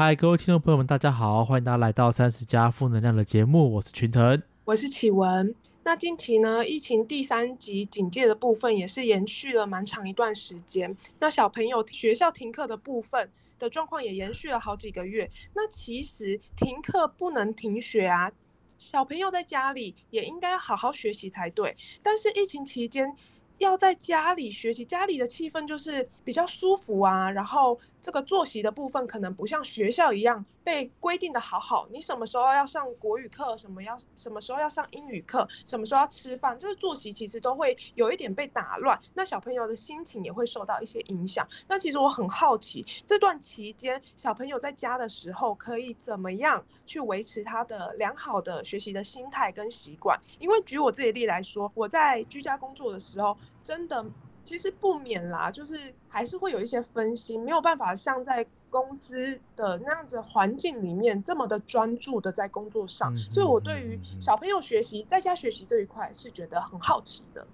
嗨，各位听众朋友们，大家好，欢迎大家来到三十加负能量的节目，我是群腾，我是启文。那近期呢，疫情第三级警戒的部分也是延续了蛮长一段时间。那小朋友学校停课的部分的状况也延续了好几个月。那其实停课不能停学啊，小朋友在家里也应该好好学习才对。但是疫情期间要在家里学习，家里的气氛就是比较舒服啊，然后。这个作息的部分可能不像学校一样被规定的好好，你什么时候要上国语课，什么要什么时候要上英语课，什么时候要吃饭，这个作息其实都会有一点被打乱，那小朋友的心情也会受到一些影响。那其实我很好奇，这段期间小朋友在家的时候可以怎么样去维持他的良好的学习的心态跟习惯？因为举我自己例来说，我在居家工作的时候，真的。其实不免啦，就是还是会有一些分心，没有办法像在公司的那样子环境里面这么的专注的在工作上。所以，我对于小朋友学习在家学习这一块是觉得很好奇的。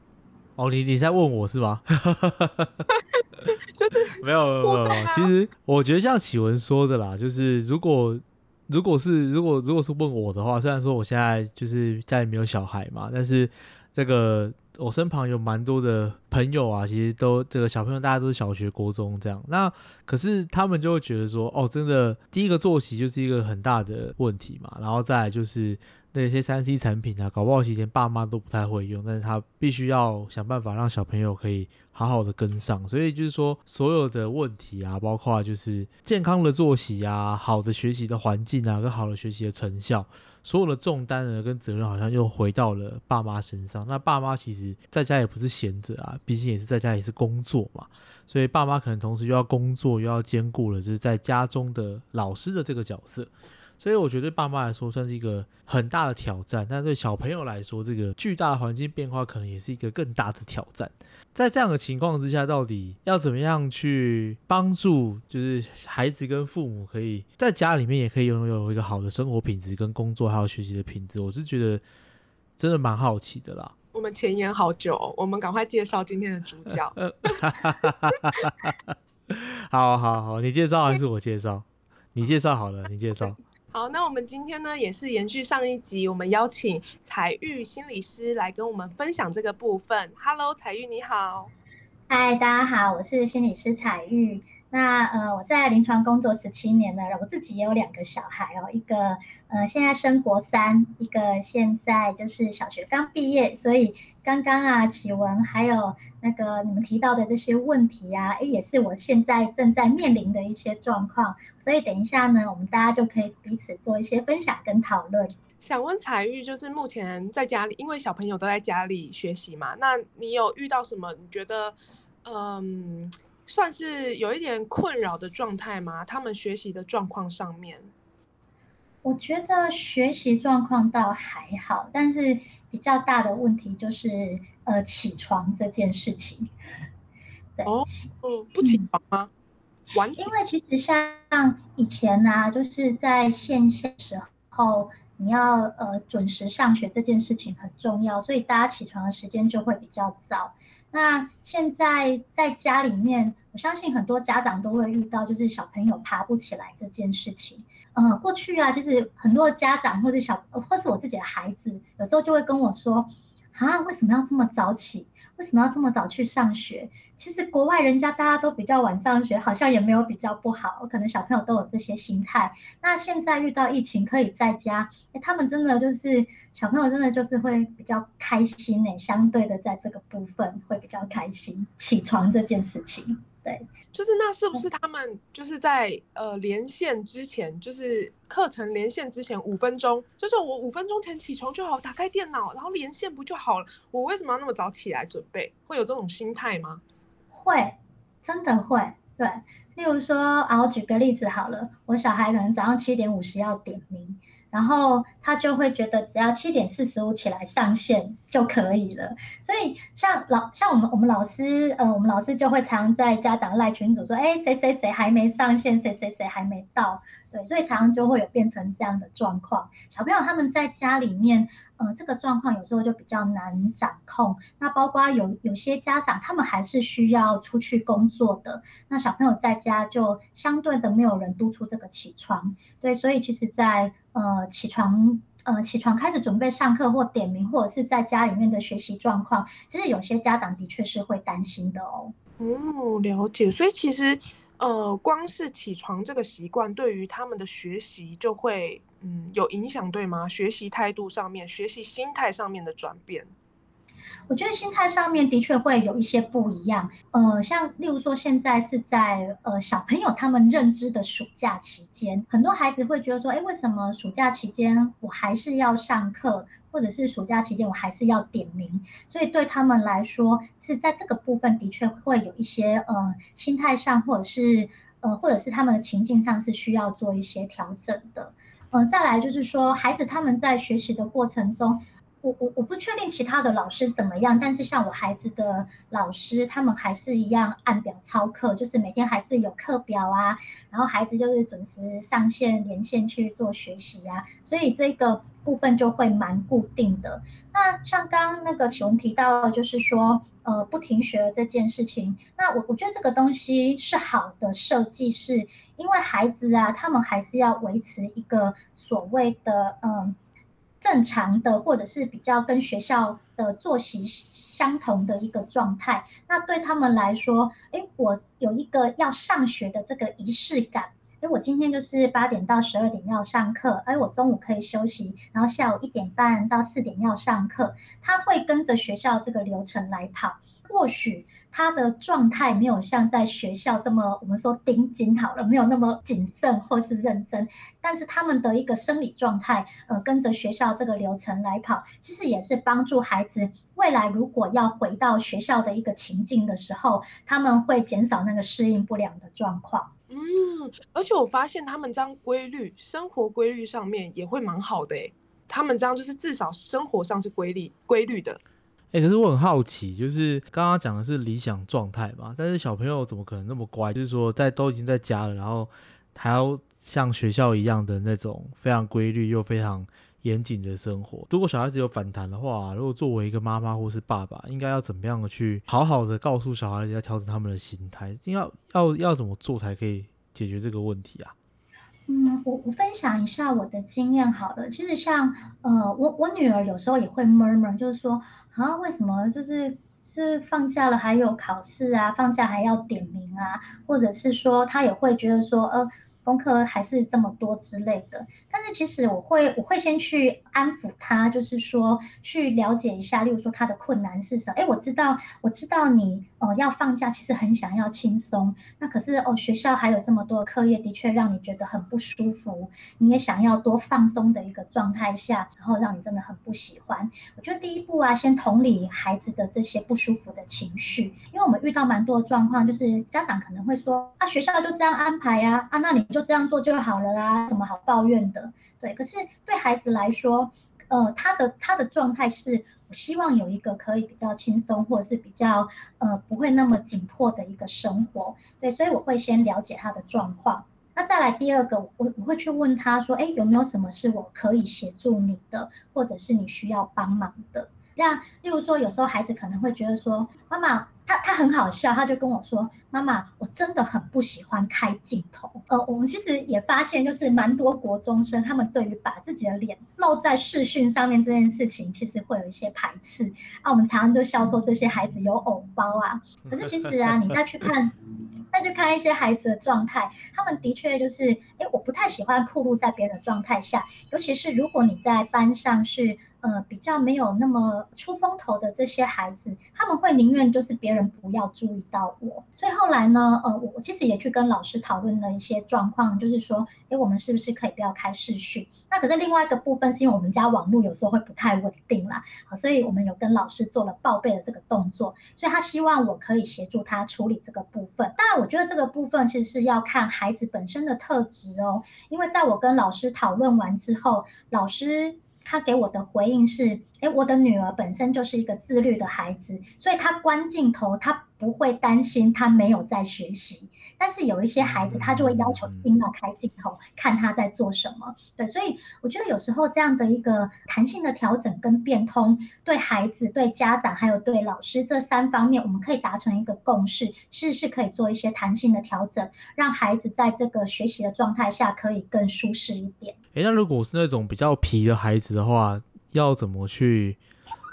哦，你你在问我是吗？就是 没有没有没有，其实我觉得像启文说的啦，就是如果如果是如果如果是问我的话，虽然说我现在就是家里没有小孩嘛，但是这个。我身旁有蛮多的朋友啊，其实都这个小朋友，大家都是小学、国中这样。那可是他们就会觉得说，哦，真的，第一个作息就是一个很大的问题嘛。然后再来就是那些三 C 产品啊，搞不好以前爸妈都不太会用，但是他必须要想办法让小朋友可以好好的跟上。所以就是说，所有的问题啊，包括就是健康的作息啊，好的学习的环境啊，跟好的学习的成效。所有的重担呢跟责任好像又回到了爸妈身上。那爸妈其实在家也不是闲着啊，毕竟也是在家也是工作嘛。所以爸妈可能同时又要工作又要兼顾了，就是在家中的老师的这个角色。所以我觉得对爸妈来说算是一个很大的挑战，但对小朋友来说，这个巨大的环境变化可能也是一个更大的挑战。在这样的情况之下，到底要怎么样去帮助，就是孩子跟父母可以在家里面也可以拥有一个好的生活品质、跟工作还有学习的品质？我是觉得真的蛮好奇的啦。我们前言好久，我们赶快介绍今天的主角。好好好，你介绍还是我介绍？你介绍好了，你介绍。好，那我们今天呢，也是延续上一集，我们邀请彩玉心理师来跟我们分享这个部分。Hello，彩玉你好。嗨，大家好，我是心理师彩玉。那呃，我在临床工作十七年了，我自己也有两个小孩哦，一个呃现在升国三，一个现在就是小学刚毕业，所以。刚刚啊，启文还有那个你们提到的这些问题啊，诶，也是我现在正在面临的一些状况，所以等一下呢，我们大家就可以彼此做一些分享跟讨论。想问彩玉，就是目前在家里，因为小朋友都在家里学习嘛，那你有遇到什么你觉得嗯，算是有一点困扰的状态吗？他们学习的状况上面？我觉得学习状况倒还好，但是比较大的问题就是呃起床这件事情。对哦，嗯，不起床吗？完因为其实像以前呢，就是在线下时候，你要呃准时上学这件事情很重要，所以大家起床的时间就会比较早。那现在在家里面，我相信很多家长都会遇到，就是小朋友爬不起来这件事情。嗯，过去啊，其实很多家长或者小，或是我自己的孩子，有时候就会跟我说。啊，为什么要这么早起？为什么要这么早去上学？其实国外人家大家都比较晚上学，好像也没有比较不好。可能小朋友都有这些心态。那现在遇到疫情可以在家，诶他们真的就是小朋友真的就是会比较开心诶。相对的，在这个部分会比较开心，起床这件事情。对，就是那是不是他们就是在呃连线之前，就是课程连线之前五分钟，就是我五分钟前起床就好，打开电脑，然后连线不就好了？我为什么要那么早起来准备？会有这种心态吗？会，真的会。对，例如说啊，我举个例子好了，我小孩可能早上七点五十要点名。然后他就会觉得只要七点四十五起来上线就可以了，所以像老像我们我们老师，呃，我们老师就会常在家长赖群组说，哎，谁谁谁还没上线，谁谁谁还没到，对，所以常常就会有变成这样的状况。小朋友他们在家里面，呃，这个状况有时候就比较难掌控。那包括有有些家长，他们还是需要出去工作的，那小朋友在家就相对的没有人督促这个起床。对，所以其实，在呃起床呃起床开始准备上课或点名，或者是在家里面的学习状况，其实有些家长的确是会担心的哦。哦，了解。所以其实呃，光是起床这个习惯，对于他们的学习就会。嗯，有影响对吗？学习态度上面，学习心态上面的转变，我觉得心态上面的确会有一些不一样。呃，像例如说，现在是在呃小朋友他们认知的暑假期间，很多孩子会觉得说，哎，为什么暑假期间我还是要上课，或者是暑假期间我还是要点名？所以对他们来说，是在这个部分的确会有一些呃心态上，或者是呃或者是他们的情境上是需要做一些调整的。呃，再来就是说，孩子他们在学习的过程中，我我我不确定其他的老师怎么样，但是像我孩子的老师，他们还是一样按表操课，就是每天还是有课表啊，然后孩子就是准时上线连线去做学习啊，所以这个部分就会蛮固定的。那像刚刚那个启文提到，就是说。呃，不停学这件事情，那我我觉得这个东西是好的设计，是因为孩子啊，他们还是要维持一个所谓的嗯正常的，或者是比较跟学校的作息相同的一个状态。那对他们来说，诶，我有一个要上学的这个仪式感。诶，我今天就是八点到十二点要上课，诶，我中午可以休息，然后下午一点半到四点要上课。他会跟着学校这个流程来跑，或许他的状态没有像在学校这么我们说盯紧好了，没有那么谨慎或是认真，但是他们的一个生理状态，呃，跟着学校这个流程来跑，其实也是帮助孩子未来如果要回到学校的一个情境的时候，他们会减少那个适应不良的状况。嗯，而且我发现他们这样规律，生活规律上面也会蛮好的诶。他们这样就是至少生活上是规律规律的。哎，可是我很好奇，就是刚刚讲的是理想状态嘛，但是小朋友怎么可能那么乖？就是说在都已经在家了，然后还要像学校一样的那种非常规律又非常。严谨的生活。如果小孩子有反弹的话，如果作为一个妈妈或是爸爸，应该要怎么样的去好好的告诉小孩子，要调整他们的心态，要要要怎么做才可以解决这个问题啊？嗯，我我分享一下我的经验好了。其实像呃，我我女儿有时候也会 murmur，就是说啊，为什么就是是放假了还有考试啊，放假还要点名啊，或者是说她也会觉得说呃。功课还是这么多之类的，但是其实我会我会先去安抚他，就是说去了解一下，例如说他的困难是什么。哎，我知道我知道你哦要放假，其实很想要轻松，那可是哦学校还有这么多课业，的确让你觉得很不舒服，你也想要多放松的一个状态下，然后让你真的很不喜欢。我觉得第一步啊，先同理孩子的这些不舒服的情绪，因为我们遇到蛮多的状况，就是家长可能会说啊学校就这样安排呀，啊那你。就这样做就好了啦，什么好抱怨的？对，可是对孩子来说，呃，他的他的状态是，我希望有一个可以比较轻松，或者是比较呃不会那么紧迫的一个生活。对，所以我会先了解他的状况。那再来第二个，我我会去问他说，哎，有没有什么是我可以协助你的，或者是你需要帮忙的？那例如说，有时候孩子可能会觉得说，妈妈。他他很好笑，他就跟我说：“妈妈，我真的很不喜欢开镜头。”呃，我们其实也发现，就是蛮多国中生，他们对于把自己的脸露在视讯上面这件事情，其实会有一些排斥。啊，我们常常就笑说这些孩子有偶包啊。可是其实啊，你再去看，再去看一些孩子的状态，他们的确就是，哎，我不太喜欢暴露在别人的状态下，尤其是如果你在班上是。呃，比较没有那么出风头的这些孩子，他们会宁愿就是别人人不要注意到我。所以后来呢，呃，我其实也去跟老师讨论了一些状况，就是说，哎，我们是不是可以不要开视讯？那可是另外一个部分，是因为我们家网络有时候会不太稳定啦，好，所以我们有跟老师做了报备的这个动作。所以他希望我可以协助他处理这个部分。当然，我觉得这个部分其实是要看孩子本身的特质哦，因为在我跟老师讨论完之后，老师。他给我的回应是：哎，我的女儿本身就是一个自律的孩子，所以她关镜头，她不会担心她没有在学习。但是有一些孩子，他就会要求一定要开镜头，看他在做什么。对，所以我觉得有时候这样的一个弹性的调整跟变通，对孩子、对家长还有对老师这三方面，我们可以达成一个共识，是是可以做一些弹性的调整，让孩子在这个学习的状态下可以更舒适一点。诶，那如果是那种比较皮的孩子的话，要怎么去？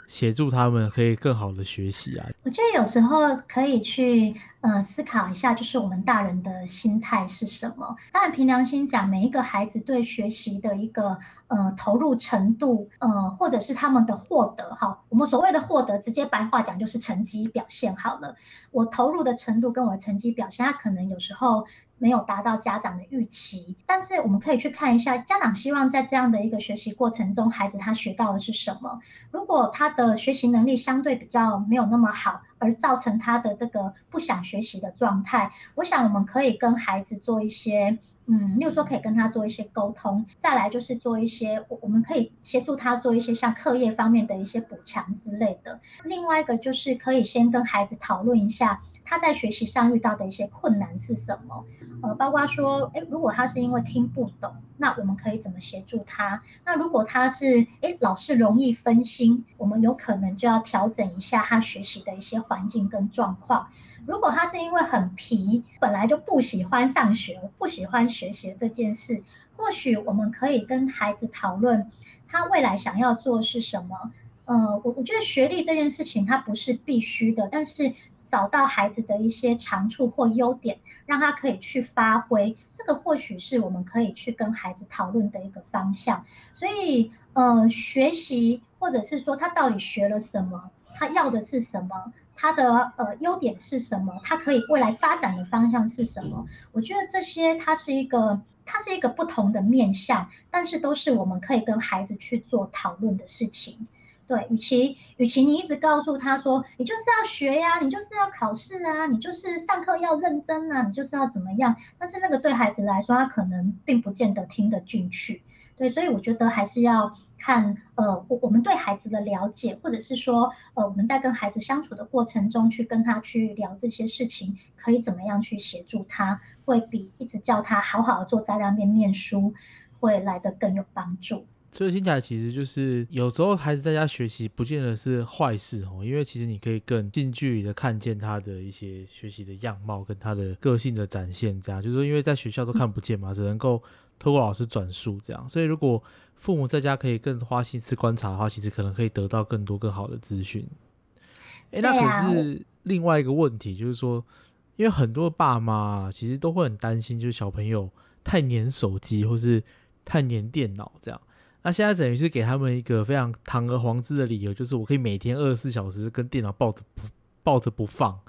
协助他们可以更好的学习啊！我觉得有时候可以去呃思考一下，就是我们大人的心态是什么。当然，凭良心讲，每一个孩子对学习的一个呃投入程度，呃，或者是他们的获得，哈，我们所谓的获得，直接白话讲就是成绩表现好了。我投入的程度跟我成绩表现，他可能有时候。没有达到家长的预期，但是我们可以去看一下，家长希望在这样的一个学习过程中，孩子他学到的是什么。如果他的学习能力相对比较没有那么好，而造成他的这个不想学习的状态，我想我们可以跟孩子做一些，嗯，例如说可以跟他做一些沟通，再来就是做一些，我我们可以协助他做一些像课业方面的一些补强之类的。另外一个就是可以先跟孩子讨论一下。他在学习上遇到的一些困难是什么？呃，包括说，诶，如果他是因为听不懂，那我们可以怎么协助他？那如果他是，诶，老是容易分心，我们有可能就要调整一下他学习的一些环境跟状况。如果他是因为很皮，本来就不喜欢上学，不喜欢学习这件事，或许我们可以跟孩子讨论，他未来想要做是什么？呃，我我觉得学历这件事情它不是必须的，但是。找到孩子的一些长处或优点，让他可以去发挥，这个或许是我们可以去跟孩子讨论的一个方向。所以，呃，学习或者是说他到底学了什么，他要的是什么，他的呃优点是什么，他可以未来发展的方向是什么？我觉得这些它是一个，它是一个不同的面向，但是都是我们可以跟孩子去做讨论的事情。对，与其与其你一直告诉他说，你就是要学呀，你就是要考试啊，你就是上课要认真啊，你就是要怎么样？但是那个对孩子来说，他可能并不见得听得进去。对，所以我觉得还是要看，呃，我我们对孩子的了解，或者是说，呃，我们在跟孩子相处的过程中，去跟他去聊这些事情，可以怎么样去协助他，会比一直叫他好好的坐在那边念书，会来的更有帮助。所以听起来其实就是有时候孩子在家学习不见得是坏事哦，因为其实你可以更近距离的看见他的一些学习的样貌跟他的个性的展现，这样就是说因为在学校都看不见嘛，只能够透过老师转述这样。所以如果父母在家可以更花心思观察的话，其实可能可以得到更多更好的资讯。哎，那可是另外一个问题，就是说，因为很多爸妈其实都会很担心，就是小朋友太黏手机或是太黏电脑这样。那现在等于是给他们一个非常堂而皇之的理由，就是我可以每天二十四小时跟电脑抱着不抱着不放。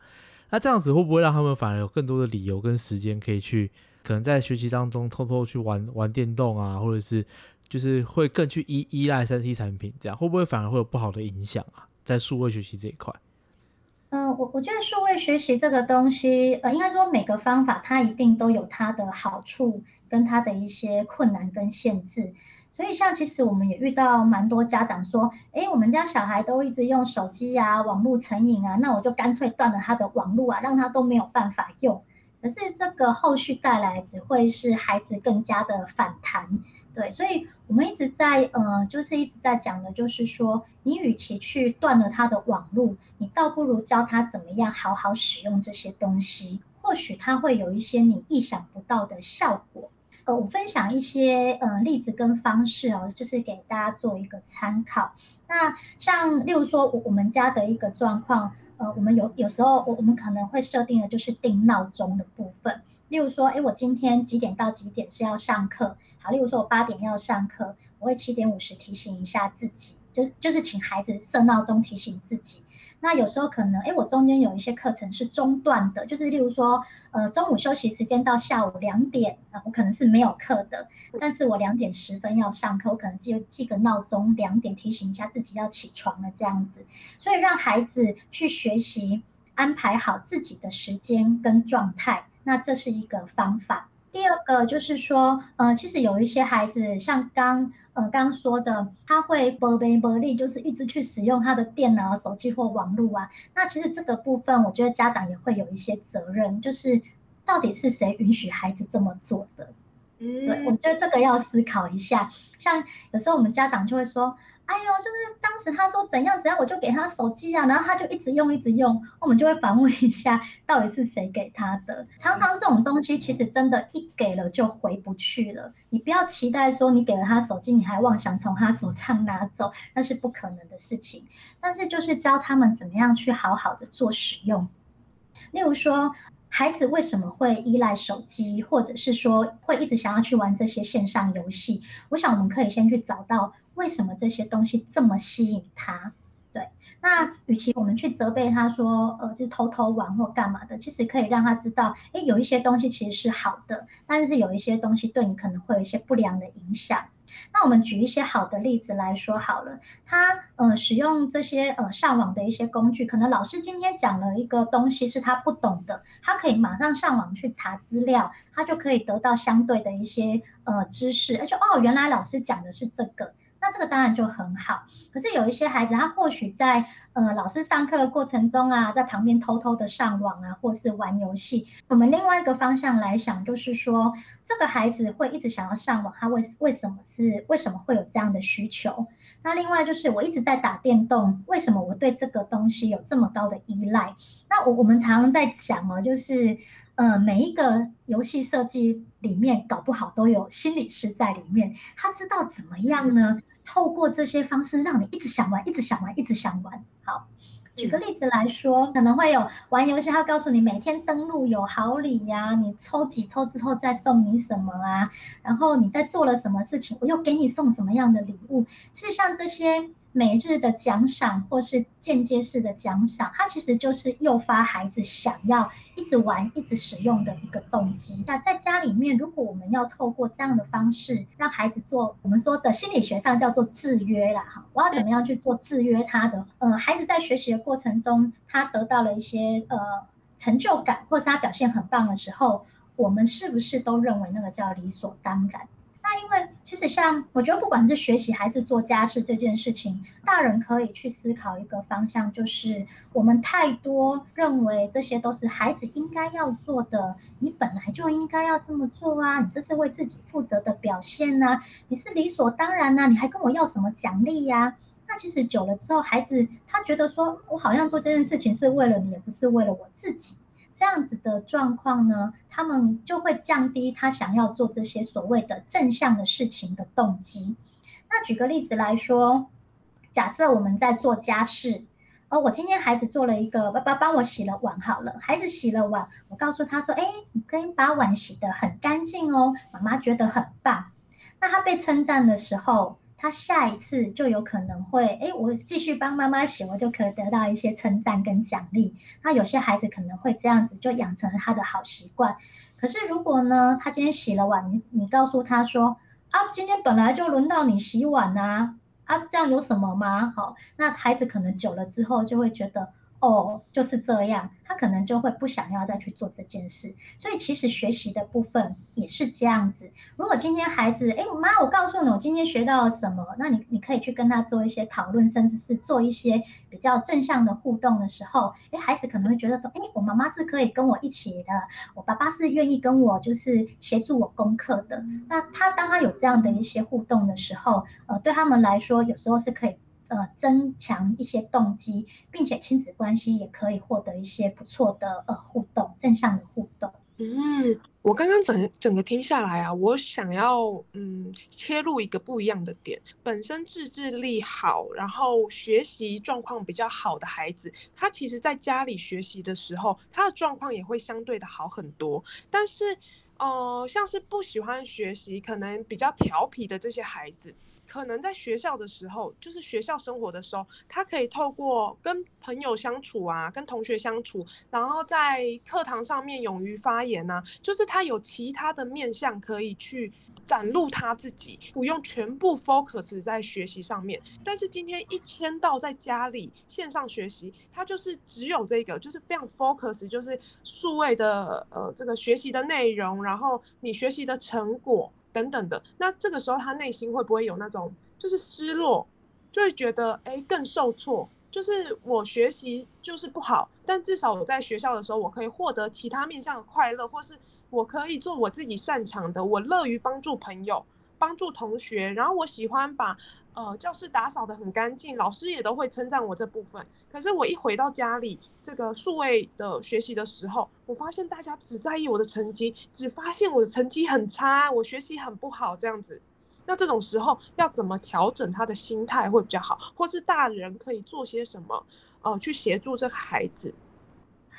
那这样子会不会让他们反而有更多的理由跟时间可以去，可能在学习当中偷偷去玩玩电动啊，或者是就是会更去依依赖三 C 产品，这样会不会反而会有不好的影响啊？在数位学习这一块？嗯，我我觉得数位学习这个东西，呃，应该说每个方法它一定都有它的好处跟它的一些困难跟限制。所以，像其实我们也遇到蛮多家长说，哎，我们家小孩都一直用手机啊，网络成瘾啊，那我就干脆断了他的网络啊，让他都没有办法用。可是这个后续带来只会是孩子更加的反弹，对。所以我们一直在呃，就是一直在讲的，就是说，你与其去断了他的网络，你倒不如教他怎么样好好使用这些东西，或许他会有一些你意想不到的效果。呃，我分享一些呃例子跟方式哦，就是给大家做一个参考。那像例如说，我我们家的一个状况，呃，我们有有时候我我们可能会设定的就是定闹钟的部分。例如说，哎，我今天几点到几点是要上课？好，例如说我八点要上课，我会七点五十提醒一下自己，就就是请孩子设闹钟提醒自己。那有时候可能，哎，我中间有一些课程是中断的，就是例如说，呃，中午休息时间到下午两点，啊，我可能是没有课的，但是我两点十分要上课，我可能就记个闹钟，两点提醒一下自己要起床了这样子，所以让孩子去学习，安排好自己的时间跟状态，那这是一个方法。第二个就是说，呃，其实有一些孩子像刚呃刚说的，他会波贝波利，就是一直去使用他的电脑、手机或网络啊。那其实这个部分，我觉得家长也会有一些责任，就是到底是谁允许孩子这么做的？嗯对，我觉得这个要思考一下。像有时候我们家长就会说。哎呦，就是当时他说怎样怎样，我就给他手机啊，然后他就一直用一直用，我们就会反问一下，到底是谁给他的？常常这种东西其实真的，一给了就回不去了。你不要期待说你给了他手机，你还妄想从他手上拿走，那是不可能的事情。但是就是教他们怎么样去好好的做使用，例如说。孩子为什么会依赖手机，或者是说会一直想要去玩这些线上游戏？我想我们可以先去找到为什么这些东西这么吸引他。对，那与其我们去责备他说，呃，就偷偷玩或干嘛的，其实可以让他知道，哎，有一些东西其实是好的，但是有一些东西对你可能会有一些不良的影响。那我们举一些好的例子来说好了，他呃使用这些呃上网的一些工具，可能老师今天讲了一个东西是他不懂的，他可以马上上网去查资料，他就可以得到相对的一些呃知识，而且哦原来老师讲的是这个。那这个当然就很好，可是有一些孩子，他或许在呃老师上课的过程中啊，在旁边偷偷的上网啊，或是玩游戏。我们另外一个方向来想，就是说这个孩子会一直想要上网，他为为什么是为什么会有这样的需求？那另外就是我一直在打电动，为什么我对这个东西有这么高的依赖？那我我们常常在讲哦，就是。呃，每一个游戏设计里面，搞不好都有心理师在里面。他知道怎么样呢？透过这些方式，让你一直想玩，一直想玩，一直想玩。好。举个例子来说，可能会有玩游戏，他告诉你每天登录有好礼呀，你抽几抽之后再送你什么啊？然后你在做了什么事情，我又给你送什么样的礼物？是像这些每日的奖赏或是间接式的奖赏，它其实就是诱发孩子想要一直玩、一直使用的一个动机。那在家里面，如果我们要透过这样的方式让孩子做我们说的心理学上叫做制约啦，哈，我要怎么样去做制约他的？呃，孩子在学习的。过程中，他得到了一些呃成就感，或是他表现很棒的时候，我们是不是都认为那个叫理所当然？那因为其实像我觉得，不管是学习还是做家事这件事情，大人可以去思考一个方向，就是我们太多认为这些都是孩子应该要做的，你本来就应该要这么做啊，你这是为自己负责的表现呐，你是理所当然呐，你还跟我要什么奖励呀？那其实久了之后，孩子他觉得说，我好像做这件事情是为了你，也不是为了我自己，这样子的状况呢，他们就会降低他想要做这些所谓的正向的事情的动机。那举个例子来说，假设我们在做家事，哦我今天孩子做了一个，爸爸帮我洗了碗好了，孩子洗了碗，我告诉他说，哎，你可以把碗洗得很干净哦，妈妈觉得很棒。那他被称赞的时候。他下一次就有可能会，哎，我继续帮妈妈洗，我就可以得到一些称赞跟奖励。那有些孩子可能会这样子，就养成了他的好习惯。可是如果呢，他今天洗了碗，你你告诉他说，啊，今天本来就轮到你洗碗呐，啊，这样有什么吗？好，那孩子可能久了之后就会觉得。哦，就是这样，他可能就会不想要再去做这件事。所以其实学习的部分也是这样子。如果今天孩子，哎，妈，我告诉你，我今天学到了什么，那你你可以去跟他做一些讨论，甚至是做一些比较正向的互动的时候，哎，孩子可能会觉得说，哎，我妈妈是可以跟我一起的，我爸爸是愿意跟我就是协助我功课的。那他当他有这样的一些互动的时候，呃，对他们来说，有时候是可以。呃，增强一些动机，并且亲子关系也可以获得一些不错的呃互动，正向的互动。嗯，我刚刚整整个听下来啊，我想要嗯切入一个不一样的点。本身自制力好，然后学习状况比较好的孩子，他其实在家里学习的时候，他的状况也会相对的好很多。但是，呃，像是不喜欢学习，可能比较调皮的这些孩子。可能在学校的时候，就是学校生活的时候，他可以透过跟朋友相处啊，跟同学相处，然后在课堂上面勇于发言呐，就是他有其他的面向可以去。展露他自己，不用全部 focus 在学习上面。但是今天一签到在家里线上学习，他就是只有这个，就是非常 focus，就是数位的呃这个学习的内容，然后你学习的成果等等的。那这个时候他内心会不会有那种就是失落，就会觉得哎更受挫，就是我学习就是不好，但至少我在学校的时候我可以获得其他面向的快乐，或是我可以做我自己擅长的，我乐于帮助朋友。帮助同学，然后我喜欢把呃教室打扫的很干净，老师也都会称赞我这部分。可是我一回到家里，这个数位的学习的时候，我发现大家只在意我的成绩，只发现我的成绩很差，我学习很不好这样子。那这种时候要怎么调整他的心态会比较好，或是大人可以做些什么，呃，去协助这个孩子？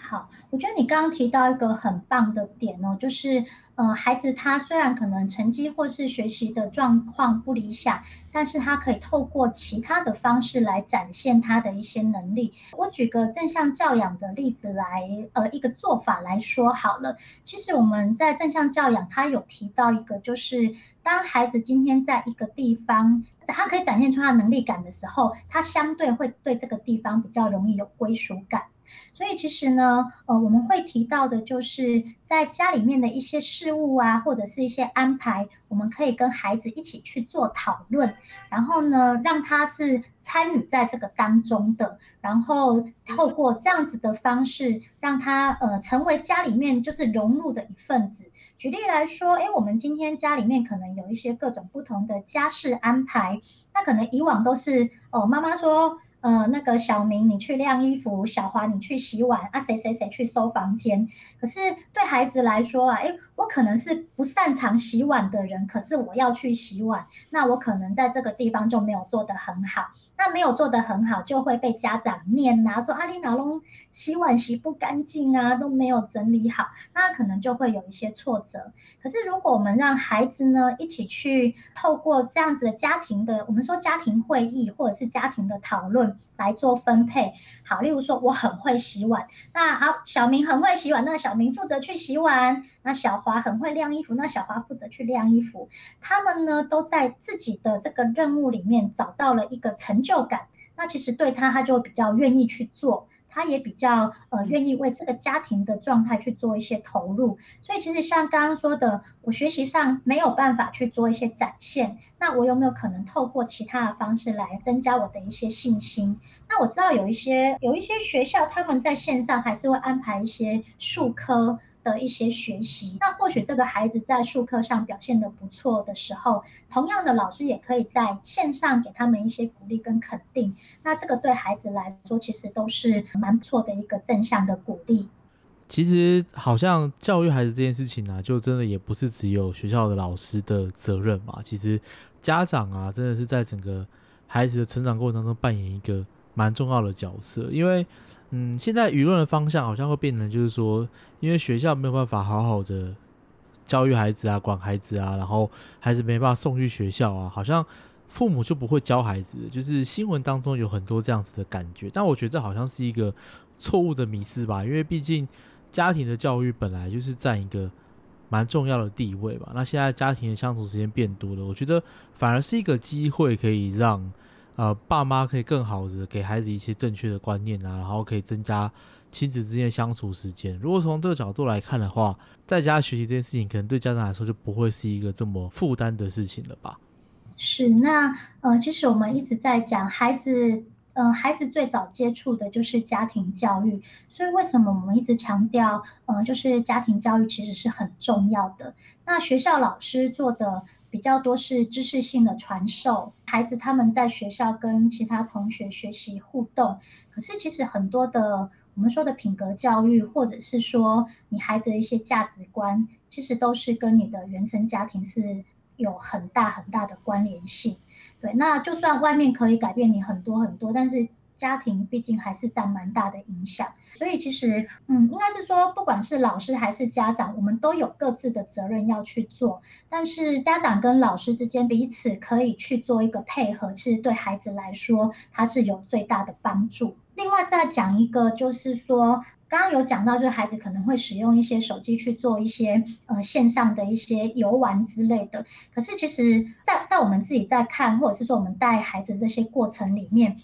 好，我觉得你刚刚提到一个很棒的点哦，就是，呃，孩子他虽然可能成绩或是学习的状况不理想，但是他可以透过其他的方式来展现他的一些能力。我举个正向教养的例子来，呃，一个做法来说好了。其实我们在正向教养，他有提到一个，就是当孩子今天在一个地方，他可以展现出他能力感的时候，他相对会对这个地方比较容易有归属感。所以其实呢，呃，我们会提到的就是在家里面的一些事物啊，或者是一些安排，我们可以跟孩子一起去做讨论，然后呢，让他是参与在这个当中的，然后透过这样子的方式，让他呃成为家里面就是融入的一份子。举例来说，诶，我们今天家里面可能有一些各种不同的家事安排，那可能以往都是哦，妈妈说。呃，那个小明你去晾衣服，小华你去洗碗，啊谁谁谁去收房间。可是对孩子来说啊，诶，我可能是不擅长洗碗的人，可是我要去洗碗，那我可能在这个地方就没有做得很好。他没有做得很好，就会被家长念呐，说阿丽娜龙洗碗洗不干净啊，都没有整理好，那可能就会有一些挫折。可是如果我们让孩子呢一起去透过这样子的家庭的，我们说家庭会议或者是家庭的讨论。来做分配，好，例如说我很会洗碗，那好，小明很会洗碗，那小明负责去洗碗，那小华很会晾衣服，那小华负责去晾衣服，他们呢都在自己的这个任务里面找到了一个成就感，那其实对他他就比较愿意去做。他也比较呃愿意为这个家庭的状态去做一些投入，所以其实像刚刚说的，我学习上没有办法去做一些展现，那我有没有可能透过其他的方式来增加我的一些信心？那我知道有一些有一些学校他们在线上还是会安排一些术科。的一些学习，那或许这个孩子在术课上表现的不错的时候，同样的老师也可以在线上给他们一些鼓励跟肯定。那这个对孩子来说，其实都是蛮不错的一个正向的鼓励。其实，好像教育孩子这件事情呢，就真的也不是只有学校的老师的责任嘛。其实，家长啊，真的是在整个孩子的成长过程当中扮演一个蛮重要的角色，因为。嗯，现在舆论的方向好像会变成，就是说，因为学校没有办法好好的教育孩子啊，管孩子啊，然后孩子没办法送去学校啊，好像父母就不会教孩子，就是新闻当中有很多这样子的感觉。但我觉得这好像是一个错误的迷思吧，因为毕竟家庭的教育本来就是占一个蛮重要的地位吧。那现在家庭的相处时间变多了，我觉得反而是一个机会，可以让。呃，爸妈可以更好的给孩子一些正确的观念啊，然后可以增加亲子之间相处时间。如果从这个角度来看的话，在家学习这件事情，可能对家长来说就不会是一个这么负担的事情了吧？是，那呃，其实我们一直在讲孩子，呃，孩子最早接触的就是家庭教育，所以为什么我们一直强调，呃，就是家庭教育其实是很重要的。那学校老师做的。比较多是知识性的传授，孩子他们在学校跟其他同学学习互动。可是其实很多的我们说的品格教育，或者是说你孩子的一些价值观，其实都是跟你的原生家庭是有很大很大的关联性。对，那就算外面可以改变你很多很多，但是。家庭毕竟还是占蛮大的影响，所以其实，嗯，应该是说，不管是老师还是家长，我们都有各自的责任要去做。但是家长跟老师之间彼此可以去做一个配合，其实对孩子来说，它是有最大的帮助。另外再讲一个，就是说，刚刚有讲到，就是孩子可能会使用一些手机去做一些呃线上的一些游玩之类的。可是其实，在在我们自己在看，或者是说我们带孩子这些过程里面。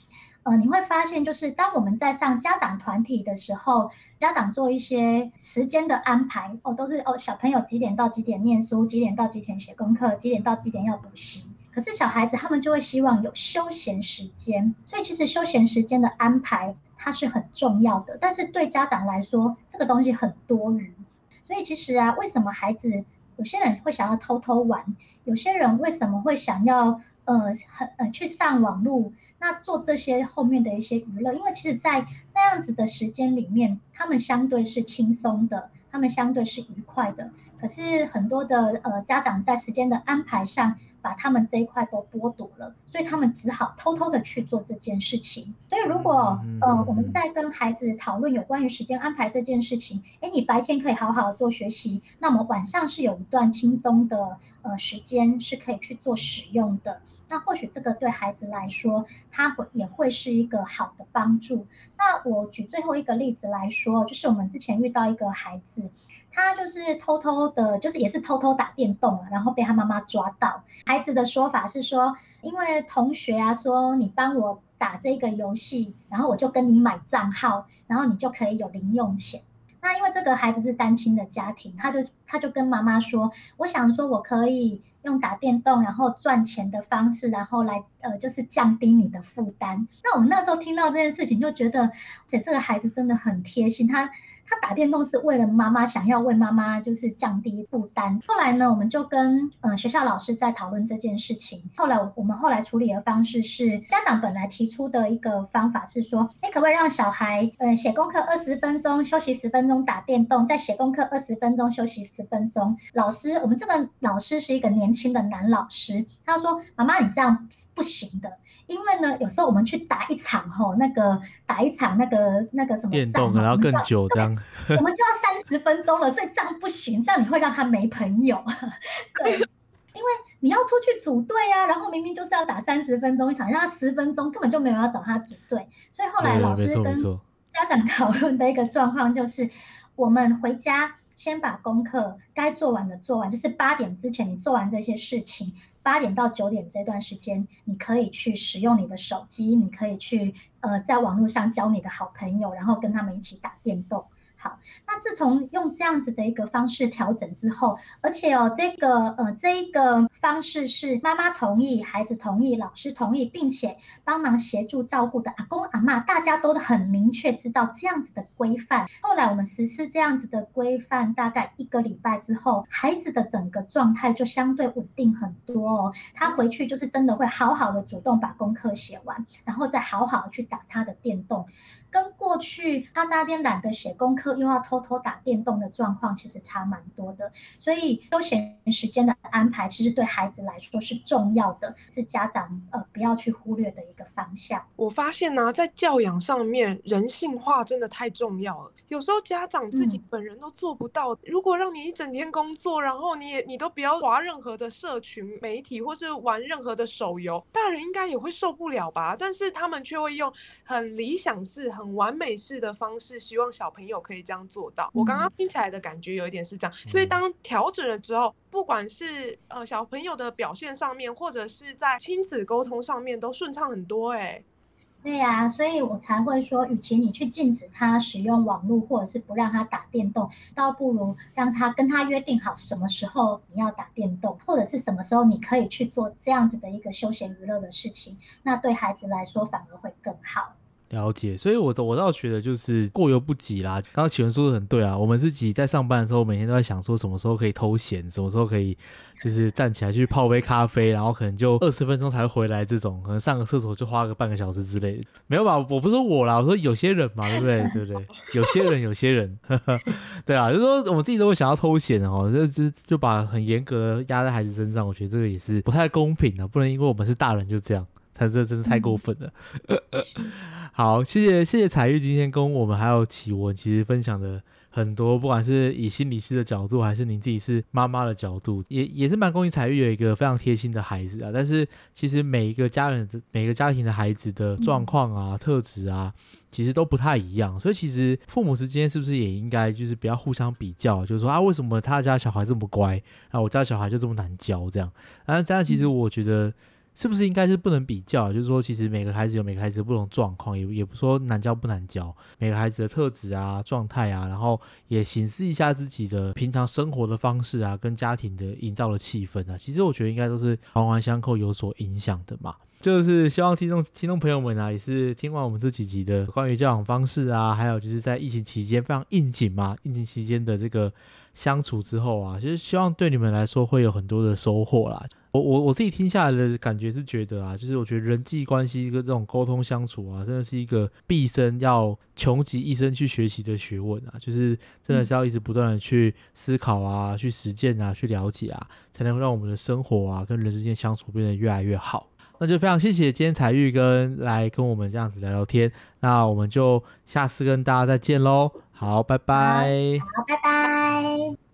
呃，你会发现，就是当我们在上家长团体的时候，家长做一些时间的安排，哦，都是哦，小朋友几点到几点念书，几点到几点写功课，几点到几点要补习。可是小孩子他们就会希望有休闲时间，所以其实休闲时间的安排它是很重要的。但是对家长来说，这个东西很多余。所以其实啊，为什么孩子有些人会想要偷偷玩，有些人为什么会想要？呃，很呃，去上网络，那做这些后面的一些娱乐，因为其实，在那样子的时间里面，他们相对是轻松的，他们相对是愉快的。可是很多的呃家长在时间的安排上。把他们这一块都剥夺了，所以他们只好偷偷的去做这件事情。所以如果呃我们在跟孩子讨论有关于时间安排这件事情，诶，你白天可以好好做学习，那么晚上是有一段轻松的呃时间是可以去做使用的。那或许这个对孩子来说，他会也会是一个好的帮助。那我举最后一个例子来说，就是我们之前遇到一个孩子。他就是偷偷的，就是也是偷偷打电动然后被他妈妈抓到。孩子的说法是说，因为同学啊说你帮我打这个游戏，然后我就跟你买账号，然后你就可以有零用钱。那因为这个孩子是单亲的家庭，他就他就跟妈妈说，我想说我可以用打电动然后赚钱的方式，然后来呃就是降低你的负担。那我们那时候听到这件事情，就觉得且这个孩子真的很贴心，他。他打电动是为了妈妈，想要为妈妈就是降低负担。后来呢，我们就跟呃学校老师在讨论这件事情。后来我们后来处理的方式是，家长本来提出的一个方法是说，哎，可不可以让小孩呃写功课二十分钟，休息十分钟打电动，再写功课二十分钟，休息十分钟。老师，我们这个老师是一个年轻的男老师，他说：“妈妈，你这样是不行的。”因为呢，有时候我们去打一场吼，那个打一场那个那个什么电动，然后更久这样，我们就要三十分钟了，所以这样不行，这样你会让他没朋友。对，因为你要出去组队啊，然后明明就是要打三十分钟，想让他十分钟，根本就没有要找他组队，所以后来老师跟家长讨论的一个状况就是，我们回家先把功课该做完的做完，就是八点之前你做完这些事情。八点到九点这段时间，你可以去使用你的手机，你可以去呃在网络上交你的好朋友，然后跟他们一起打电动。好，那自从用这样子的一个方式调整之后，而且哦，这个呃，这一个方式是妈妈同意、孩子同意、老师同意，并且帮忙协助照顾的阿公阿妈，大家都很明确知道这样子的规范。后来我们实施这样子的规范，大概一个礼拜之后，孩子的整个状态就相对稳定很多哦。他回去就是真的会好好的主动把功课写完，然后再好好去打他的电动。跟过去他在那边懒得写功课，又要偷偷打电动的状况，其实差蛮多的。所以休闲时间的安排，其实对孩子来说是重要的，是家长呃不要去忽略的一个方向。我发现呢，在教养上面，人性化真的太重要了。有时候家长自己本人都做不到。如果让你一整天工作，然后你也你都不要玩任何的社群媒体，或是玩任何的手游，大人应该也会受不了吧？但是他们却会用很理想式。很完美式的方式，希望小朋友可以这样做到。我刚刚听起来的感觉有一点是这样，所以当调整了之后，不管是呃小朋友的表现上面，或者是在亲子沟通上面，都顺畅很多。哎，对呀，所以我才会说，与其你去禁止他使用网络，或者是不让他打电动，倒不如让他跟他约定好什么时候你要打电动，或者是什么时候你可以去做这样子的一个休闲娱乐的事情，那对孩子来说反而会更好。了解，所以我的我倒觉得就是过犹不及啦。刚刚启文说的很对啊，我们自己在上班的时候，每天都在想说什么时候可以偷闲，什么时候可以就是站起来去泡杯咖啡，然后可能就二十分钟才回来，这种可能上个厕所就花个半个小时之类的。没有吧？我不是说我啦，我说有些人嘛，对不对？对不对？有些人，有些人，对啊，就是说我们自己都会想要偷闲哦，就就就把很严格压在孩子身上，我觉得这个也是不太公平的，不能因为我们是大人就这样。他这真是太过分了。好，谢谢谢谢彩玉今天跟我们还有启文其实分享的很多，不管是以心理师的角度，还是您自己是妈妈的角度，也也是蛮恭喜彩玉有一个非常贴心的孩子啊。但是其实每一个家人每个家庭的孩子的状况啊、特质啊，其实都不太一样。所以其实父母之间是不是也应该就是不要互相比较，就是说啊，为什么他家小孩这么乖，啊我家小孩就这么难教这样？啊这样其实我觉得。是不是应该是不能比较？就是说，其实每个孩子有每个孩子的不同状况，也也不说难教不难教，每个孩子的特质啊、状态啊，然后也审视一下自己的平常生活的方式啊，跟家庭的营造的气氛啊，其实我觉得应该都是环环相扣，有所影响的嘛。就是希望听众听众朋友们啊，也是听完我们这几集的关于教养方式啊，还有就是在疫情期间非常应景嘛，疫情期间的这个相处之后啊，就是希望对你们来说会有很多的收获啦。我我我自己听下来的感觉是觉得啊，就是我觉得人际关系跟这种沟通相处啊，真的是一个毕生要穷极一生去学习的学问啊，就是真的是要一直不断的去思考啊，去实践啊，去了解啊，才能让我们的生活啊跟人之间相处变得越来越好。那就非常谢谢今天彩玉跟来跟我们这样子聊聊天，那我们就下次跟大家再见喽，好，拜拜，好，拜拜。